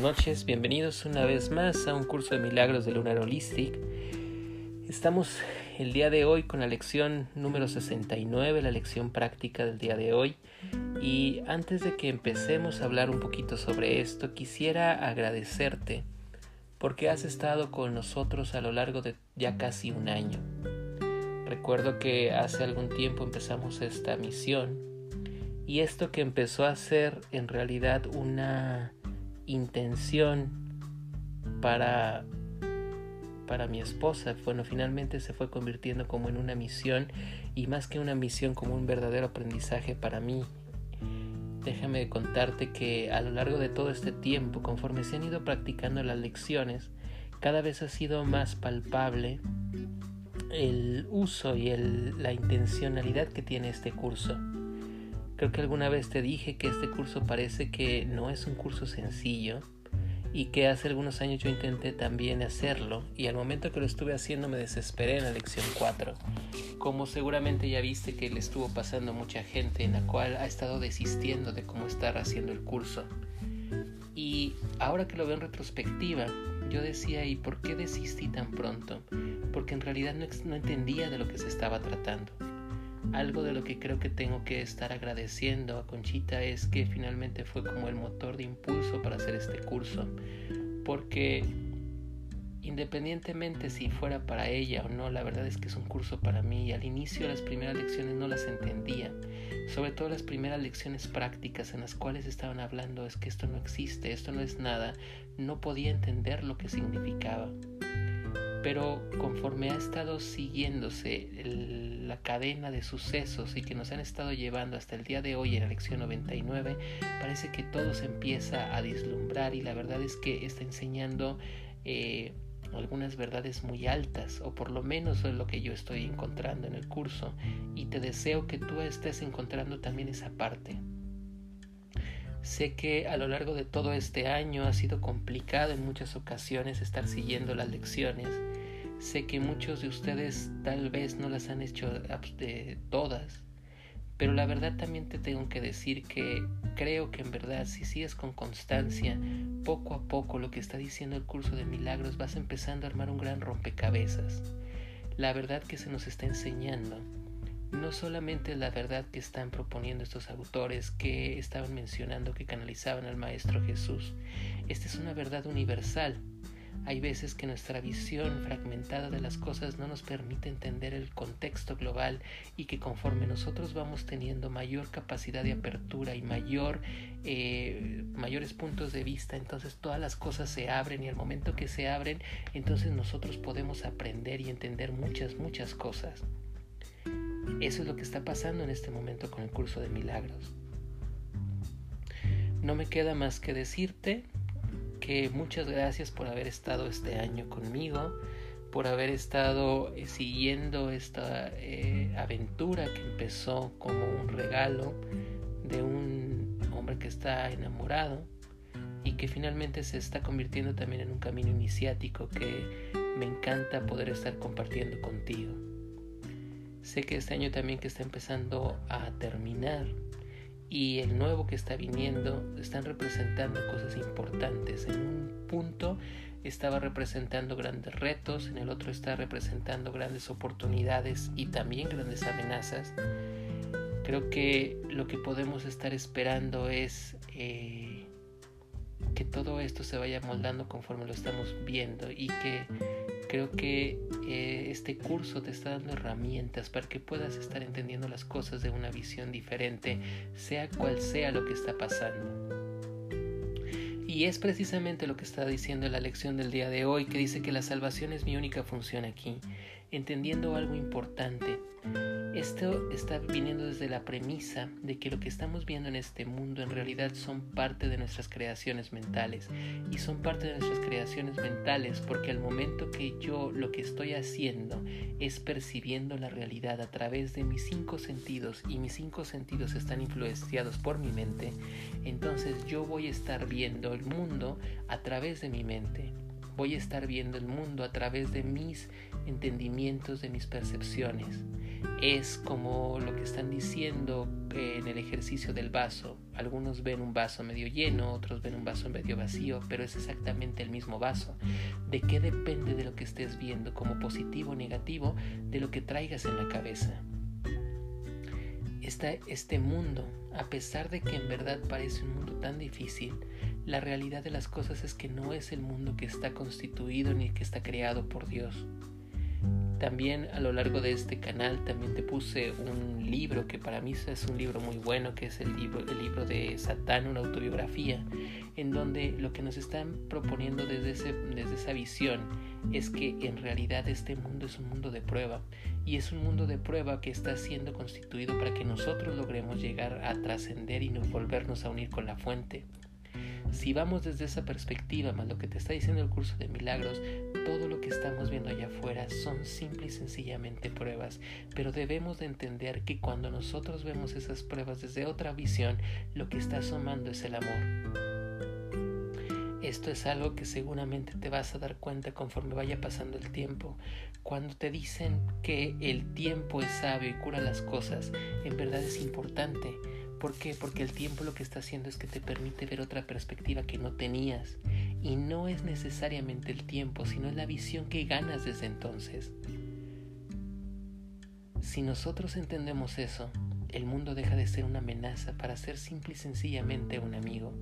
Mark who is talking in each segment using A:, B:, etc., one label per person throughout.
A: buenas noches, bienvenidos una vez más a un curso de milagros de Lunar Holistic. Estamos el día de hoy con la lección número 69, la lección práctica del día de hoy. Y antes de que empecemos a hablar un poquito sobre esto, quisiera agradecerte porque has estado con nosotros a lo largo de ya casi un año. Recuerdo que hace algún tiempo empezamos esta misión y esto que empezó a ser en realidad una intención para para mi esposa, bueno, finalmente se fue convirtiendo como en una misión y más que una misión como un verdadero aprendizaje para mí. Déjame contarte que a lo largo de todo este tiempo, conforme se han ido practicando las lecciones, cada vez ha sido más palpable el uso y el, la intencionalidad que tiene este curso. Creo que alguna vez te dije que este curso parece que no es un curso sencillo, y que hace algunos años yo intenté también hacerlo y al momento que lo estuve haciendo me desesperé en la lección 4. Como seguramente ya viste que le estuvo pasando mucha gente en la cual ha estado desistiendo de cómo estar haciendo el curso. Y ahora que lo veo en retrospectiva, yo decía, ¿y por qué desistí tan pronto? Porque en realidad no, no entendía de lo que se estaba tratando. Algo de lo que creo que tengo que estar agradeciendo a Conchita es que finalmente fue como el motor de impulso para hacer este curso, porque independientemente si fuera para ella o no, la verdad es que es un curso para mí y al inicio las primeras lecciones no las entendía, sobre todo las primeras lecciones prácticas en las cuales estaban hablando es que esto no existe, esto no es nada, no podía entender lo que significaba. Pero conforme ha estado siguiéndose la cadena de sucesos y que nos han estado llevando hasta el día de hoy en la lección 99, parece que todo se empieza a dislumbrar y la verdad es que está enseñando eh, algunas verdades muy altas, o por lo menos es lo que yo estoy encontrando en el curso, y te deseo que tú estés encontrando también esa parte. Sé que a lo largo de todo este año ha sido complicado en muchas ocasiones estar siguiendo las lecciones. Sé que muchos de ustedes tal vez no las han hecho de todas, pero la verdad también te tengo que decir que creo que en verdad si sigues con constancia, poco a poco lo que está diciendo el curso de milagros vas empezando a armar un gran rompecabezas. La verdad que se nos está enseñando no solamente la verdad que están proponiendo estos autores que estaban mencionando que canalizaban al Maestro Jesús. Esta es una verdad universal. Hay veces que nuestra visión fragmentada de las cosas no nos permite entender el contexto global y que conforme nosotros vamos teniendo mayor capacidad de apertura y eh, mayores puntos de vista, entonces todas las cosas se abren y al momento que se abren, entonces nosotros podemos aprender y entender muchas, muchas cosas. Eso es lo que está pasando en este momento con el curso de milagros. No me queda más que decirte que muchas gracias por haber estado este año conmigo, por haber estado eh, siguiendo esta eh, aventura que empezó como un regalo de un hombre que está enamorado y que finalmente se está convirtiendo también en un camino iniciático que me encanta poder estar compartiendo contigo. Sé que este año también que está empezando a terminar y el nuevo que está viniendo están representando cosas importantes. En un punto estaba representando grandes retos, en el otro está representando grandes oportunidades y también grandes amenazas. Creo que lo que podemos estar esperando es eh, que todo esto se vaya moldando conforme lo estamos viendo y que Creo que eh, este curso te está dando herramientas para que puedas estar entendiendo las cosas de una visión diferente, sea cual sea lo que está pasando. Y es precisamente lo que está diciendo la lección del día de hoy, que dice que la salvación es mi única función aquí, entendiendo algo importante. Esto está viniendo desde la premisa de que lo que estamos viendo en este mundo en realidad son parte de nuestras creaciones mentales. Y son parte de nuestras creaciones mentales porque al momento que yo lo que estoy haciendo es percibiendo la realidad a través de mis cinco sentidos y mis cinco sentidos están influenciados por mi mente, entonces yo voy a estar viendo el mundo a través de mi mente voy a estar viendo el mundo a través de mis entendimientos, de mis percepciones. Es como lo que están diciendo en el ejercicio del vaso. Algunos ven un vaso medio lleno, otros ven un vaso medio vacío, pero es exactamente el mismo vaso. ¿De qué depende de lo que estés viendo como positivo o negativo de lo que traigas en la cabeza? este mundo, a pesar de que en verdad parece un mundo tan difícil, la realidad de las cosas es que no es el mundo que está constituido ni que está creado por Dios. También a lo largo de este canal también te puse un libro que para mí es un libro muy bueno, que es el libro, el libro de Satán, una autobiografía, en donde lo que nos están proponiendo desde, ese, desde esa visión es que en realidad este mundo es un mundo de prueba y es un mundo de prueba que está siendo constituido para que nosotros logremos llegar a trascender y no volvernos a unir con la fuente. Si vamos desde esa perspectiva, más lo que te está diciendo el curso de milagros, todo lo que estamos viendo allá afuera son simple y sencillamente pruebas, pero debemos de entender que cuando nosotros vemos esas pruebas desde otra visión, lo que está asomando es el amor. Esto es algo que seguramente te vas a dar cuenta conforme vaya pasando el tiempo. Cuando te dicen que el tiempo es sabio y cura las cosas, en verdad es importante ¿Por qué? Porque el tiempo lo que está haciendo es que te permite ver otra perspectiva que no tenías. Y no es necesariamente el tiempo, sino es la visión que ganas desde entonces. Si nosotros entendemos eso, el mundo deja de ser una amenaza para ser simple y sencillamente un amigo.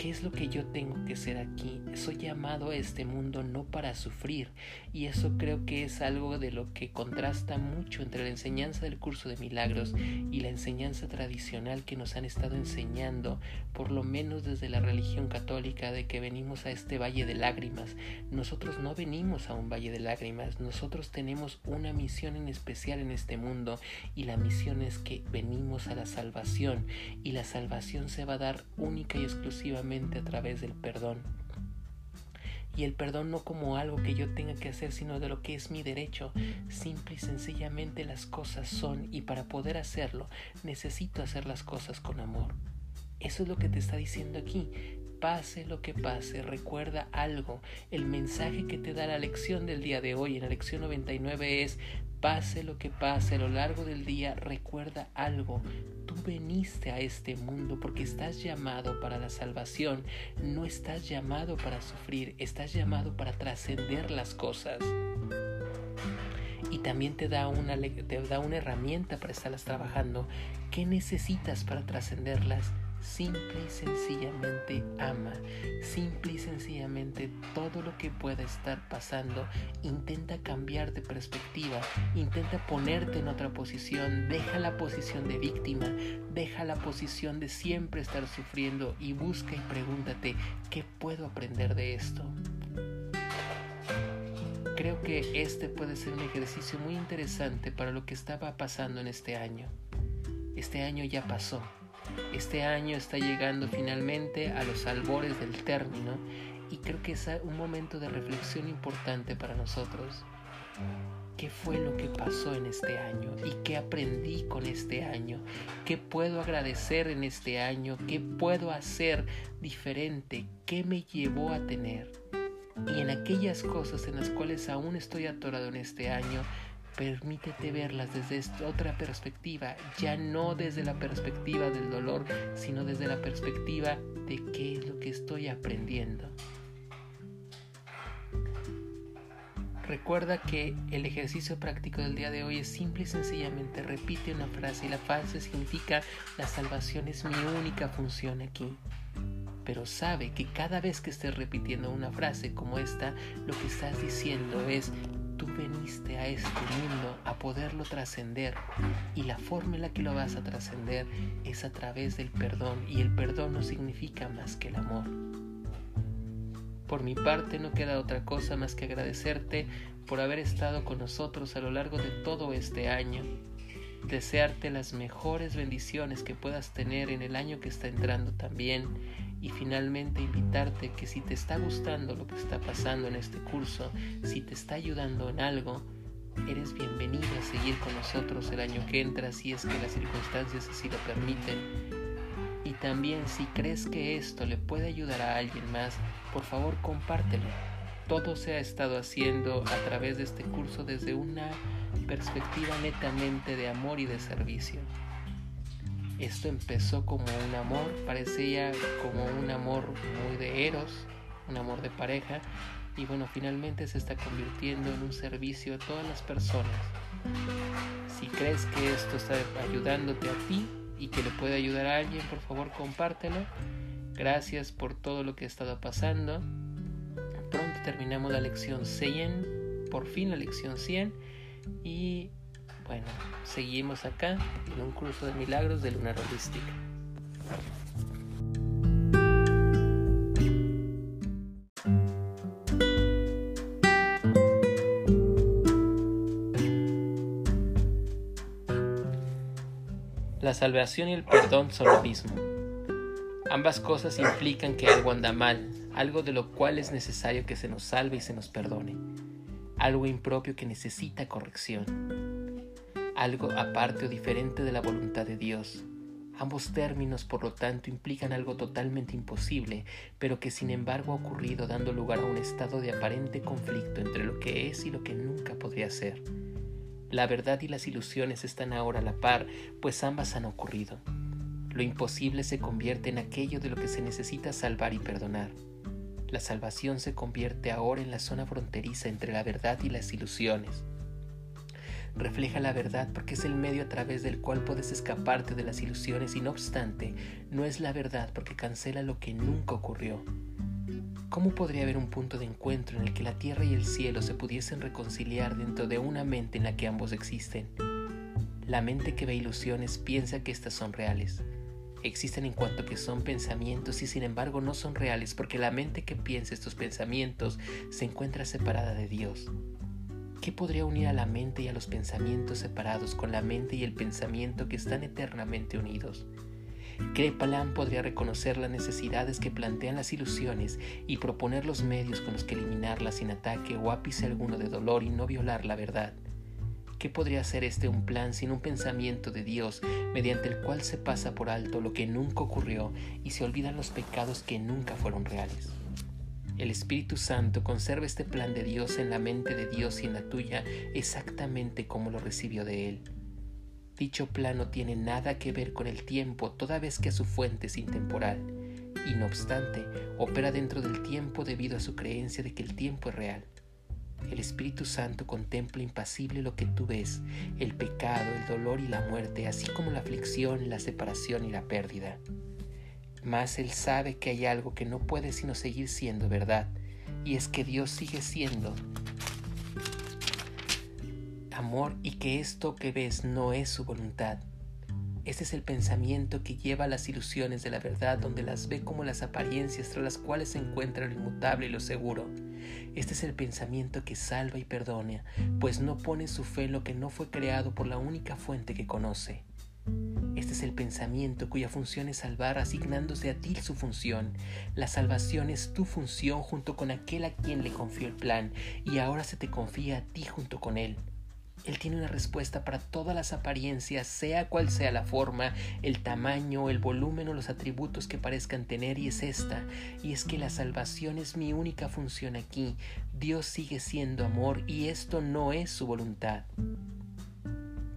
A: ¿Qué es lo que yo tengo que ser aquí? Soy llamado a este mundo no para sufrir y eso creo que es algo de lo que contrasta mucho entre la enseñanza del curso de milagros y la enseñanza tradicional que nos han estado enseñando, por lo menos desde la religión católica, de que venimos a este valle de lágrimas. Nosotros no venimos a un valle de lágrimas, nosotros tenemos una misión en especial en este mundo y la misión es que venimos a la salvación y la salvación se va a dar única y exclusivamente a través del perdón. Y el perdón no como algo que yo tenga que hacer, sino de lo que es mi derecho. Simple y sencillamente las cosas son y para poder hacerlo necesito hacer las cosas con amor. Eso es lo que te está diciendo aquí. Pase lo que pase, recuerda algo. El mensaje que te da la lección del día de hoy en la lección 99 es, pase lo que pase a lo largo del día, recuerda algo tú veniste a este mundo porque estás llamado para la salvación, no estás llamado para sufrir, estás llamado para trascender las cosas. Y también te da, una, te da una herramienta para estarlas trabajando. ¿Qué necesitas para trascenderlas? Simple y sencillamente ama. Simple y sencillamente todo lo que pueda estar pasando, intenta cambiar de perspectiva, intenta ponerte en otra posición, deja la posición de víctima, deja la posición de siempre estar sufriendo y busca y pregúntate, ¿qué puedo aprender de esto? Creo que este puede ser un ejercicio muy interesante para lo que estaba pasando en este año. Este año ya pasó este año está llegando finalmente a los albores del término y creo que es un momento de reflexión importante para nosotros. ¿Qué fue lo que pasó en este año? ¿Y qué aprendí con este año? ¿Qué puedo agradecer en este año? ¿Qué puedo hacer diferente? ¿Qué me llevó a tener? Y en aquellas cosas en las cuales aún estoy atorado en este año, permítete verlas desde otra perspectiva, ya no desde la perspectiva del dolor, sino desde la perspectiva de qué es lo que estoy aprendiendo. Recuerda que el ejercicio práctico del día de hoy es simple y sencillamente repite una frase y la frase significa la salvación es mi única función aquí. Pero sabe que cada vez que estés repitiendo una frase como esta, lo que estás diciendo es tú veniste a este mundo a poderlo trascender y la forma en la que lo vas a trascender es a través del perdón y el perdón no significa más que el amor. Por mi parte no queda otra cosa más que agradecerte por haber estado con nosotros a lo largo de todo este año. Desearte las mejores bendiciones que puedas tener en el año que está entrando también y finalmente invitarte que si te está gustando lo que está pasando en este curso, si te está ayudando en algo, eres bienvenido a seguir con nosotros el año que entra si es que las circunstancias así lo permiten. Y también si crees que esto le puede ayudar a alguien más, por favor compártelo. Todo se ha estado haciendo a través de este curso desde una perspectiva netamente de amor y de servicio. Esto empezó como un amor, parecía como un amor muy de eros, un amor de pareja, y bueno, finalmente se está convirtiendo en un servicio a todas las personas. Si crees que esto está ayudándote a ti y que le puede ayudar a alguien, por favor compártelo. Gracias por todo lo que ha estado pasando. Pronto terminamos la lección 100, por fin la lección 100 y bueno, seguimos acá en un curso de milagros de Lunar Holística. La salvación y el perdón son lo mismo. Ambas cosas implican que algo anda mal, algo de lo cual es necesario que se nos salve y se nos perdone, algo impropio que necesita corrección, algo aparte o diferente de la voluntad de Dios. Ambos términos, por lo tanto, implican algo totalmente imposible, pero que sin embargo ha ocurrido dando lugar a un estado de aparente conflicto entre lo que es y lo que nunca podría ser. La verdad y las ilusiones están ahora a la par, pues ambas han ocurrido. Lo imposible se convierte en aquello de lo que se necesita salvar y perdonar. La salvación se convierte ahora en la zona fronteriza entre la verdad y las ilusiones. Refleja la verdad porque es el medio a través del cual puedes escaparte de las ilusiones y no obstante, no es la verdad porque cancela lo que nunca ocurrió. ¿Cómo podría haber un punto de encuentro en el que la tierra y el cielo se pudiesen reconciliar dentro de una mente en la que ambos existen? La mente que ve ilusiones piensa que éstas son reales. Existen en cuanto que son pensamientos y sin embargo no son reales porque la mente que piensa estos pensamientos se encuentra separada de Dios. ¿Qué podría unir a la mente y a los pensamientos separados con la mente y el pensamiento que están eternamente unidos? Krepalan podría reconocer las necesidades que plantean las ilusiones y proponer los medios con los que eliminarlas sin ataque o ápice alguno de dolor y no violar la verdad. ¿Qué podría ser este un plan sin un pensamiento de Dios mediante el cual se pasa por alto lo que nunca ocurrió y se olvidan los pecados que nunca fueron reales? El Espíritu Santo conserva este plan de Dios en la mente de Dios y en la tuya exactamente como lo recibió de Él. Dicho plan no tiene nada que ver con el tiempo, toda vez que su fuente es intemporal, y no obstante, opera dentro del tiempo debido a su creencia de que el tiempo es real. El Espíritu Santo contempla impasible lo que tú ves, el pecado, el dolor y la muerte, así como la aflicción, la separación y la pérdida. Mas Él sabe que hay algo que no puede sino seguir siendo verdad, y es que Dios sigue siendo amor y que esto que ves no es su voluntad. Este es el pensamiento que lleva a las ilusiones de la verdad, donde las ve como las apariencias tras las cuales se encuentra lo inmutable y lo seguro. Este es el pensamiento que salva y perdona, pues no pone su fe en lo que no fue creado por la única fuente que conoce. Este es el pensamiento cuya función es salvar asignándose a ti su función. La salvación es tu función junto con aquel a quien le confió el plan y ahora se te confía a ti junto con él. Él tiene una respuesta para todas las apariencias, sea cual sea la forma, el tamaño, el volumen o los atributos que parezcan tener, y es esta, y es que la salvación es mi única función aquí. Dios sigue siendo amor y esto no es su voluntad.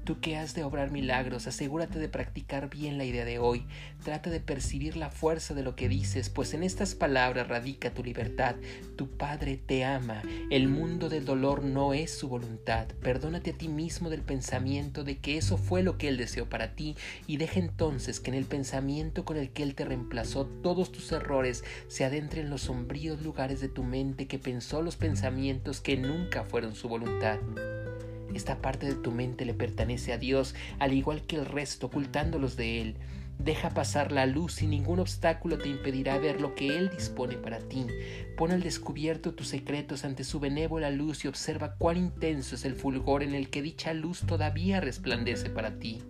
A: Tú que has de obrar milagros, asegúrate de practicar bien la idea de hoy. Trata de percibir la fuerza de lo que dices, pues en estas palabras radica tu libertad. Tu Padre te ama. El mundo del dolor no es su voluntad. Perdónate a ti mismo del pensamiento de que eso fue lo que Él deseó para ti y deja entonces que en el pensamiento con el que Él te reemplazó todos tus errores se adentren en los sombríos lugares de tu mente que pensó los pensamientos que nunca fueron su voluntad. Esta parte de tu mente le pertenece a Dios, al igual que el resto, ocultándolos de Él. Deja pasar la luz y ningún obstáculo te impedirá ver lo que Él dispone para ti. Pon al descubierto tus secretos ante su benévola luz y observa cuán intenso es el fulgor en el que dicha luz todavía resplandece para ti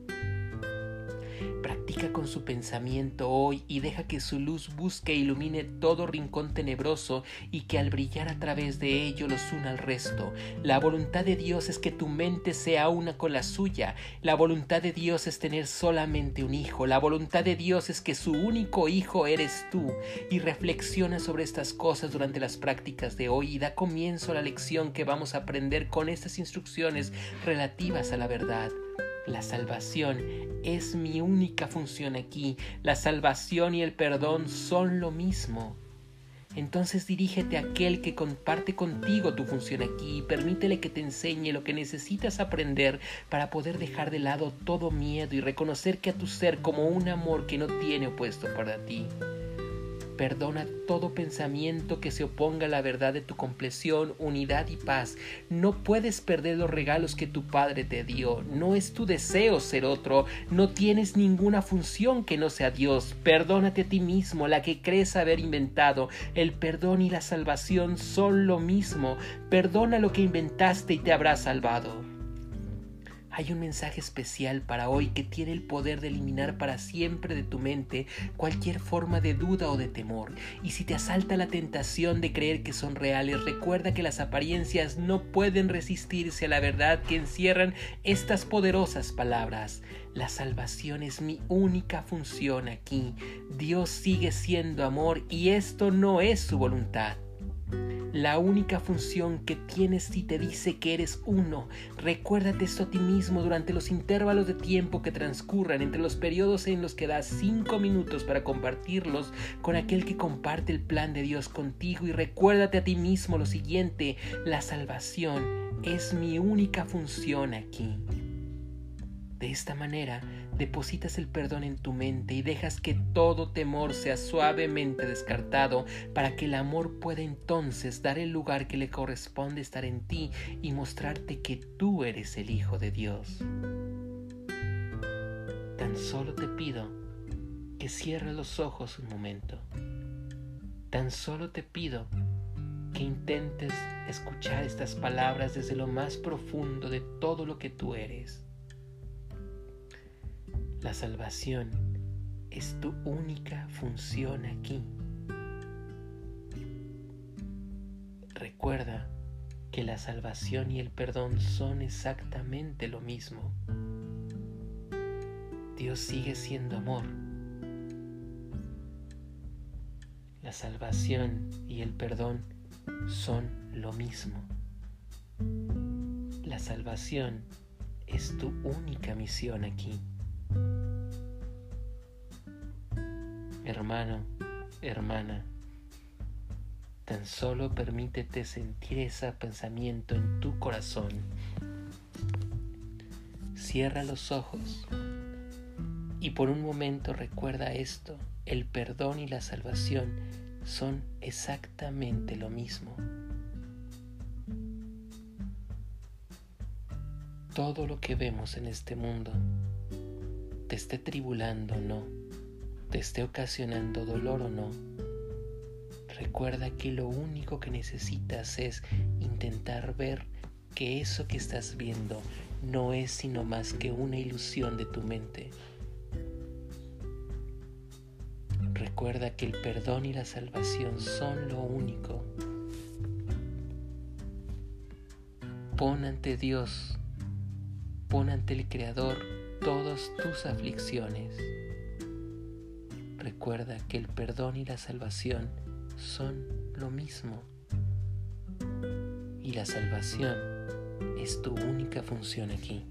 A: Predica con su pensamiento hoy y deja que su luz busque e ilumine todo rincón tenebroso y que al brillar a través de ello los una al resto. La voluntad de Dios es que tu mente sea una con la suya. La voluntad de Dios es tener solamente un hijo. La voluntad de Dios es que su único hijo eres tú. Y reflexiona sobre estas cosas durante las prácticas de hoy y da comienzo a la lección que vamos a aprender con estas instrucciones relativas a la verdad. La salvación es mi única función aquí. La salvación y el perdón son lo mismo. Entonces dirígete a aquel que comparte contigo tu función aquí y permítele que te enseñe lo que necesitas aprender para poder dejar de lado todo miedo y reconocer que a tu ser como un amor que no tiene opuesto para ti. Perdona todo pensamiento que se oponga a la verdad de tu compleción, unidad y paz. No puedes perder los regalos que tu Padre te dio. No es tu deseo ser otro. No tienes ninguna función que no sea Dios. Perdónate a ti mismo, la que crees haber inventado. El perdón y la salvación son lo mismo. Perdona lo que inventaste y te habrá salvado. Hay un mensaje especial para hoy que tiene el poder de eliminar para siempre de tu mente cualquier forma de duda o de temor. Y si te asalta la tentación de creer que son reales, recuerda que las apariencias no pueden resistirse a la verdad que encierran estas poderosas palabras. La salvación es mi única función aquí. Dios sigue siendo amor y esto no es su voluntad. La única función que tienes si te dice que eres uno. Recuérdate esto a ti mismo durante los intervalos de tiempo que transcurran entre los periodos en los que das cinco minutos para compartirlos con aquel que comparte el plan de Dios contigo y recuérdate a ti mismo lo siguiente, la salvación es mi única función aquí. De esta manera, depositas el perdón en tu mente y dejas que todo temor sea suavemente descartado para que el amor pueda entonces dar el lugar que le corresponde estar en ti y mostrarte que tú eres el Hijo de Dios. Tan solo te pido que cierres los ojos un momento. Tan solo te pido que intentes escuchar estas palabras desde lo más profundo de todo lo que tú eres la salvación es tu única función aquí. Recuerda que la salvación y el perdón son exactamente lo mismo. Dios sigue siendo amor. La salvación y el perdón son lo mismo. La salvación es tu única misión aquí. Hermano, hermana, tan solo permítete sentir ese pensamiento en tu corazón. Cierra los ojos y por un momento recuerda esto, el perdón y la salvación son exactamente lo mismo. Todo lo que vemos en este mundo te esté tribulando o no, te esté ocasionando dolor o no, recuerda que lo único que necesitas es intentar ver que eso que estás viendo no es sino más que una ilusión de tu mente. Recuerda que el perdón y la salvación son lo único. Pon ante Dios, pon ante el Creador todas tus aflicciones. Recuerda que el perdón y la salvación son lo mismo. Y la salvación es tu única función aquí.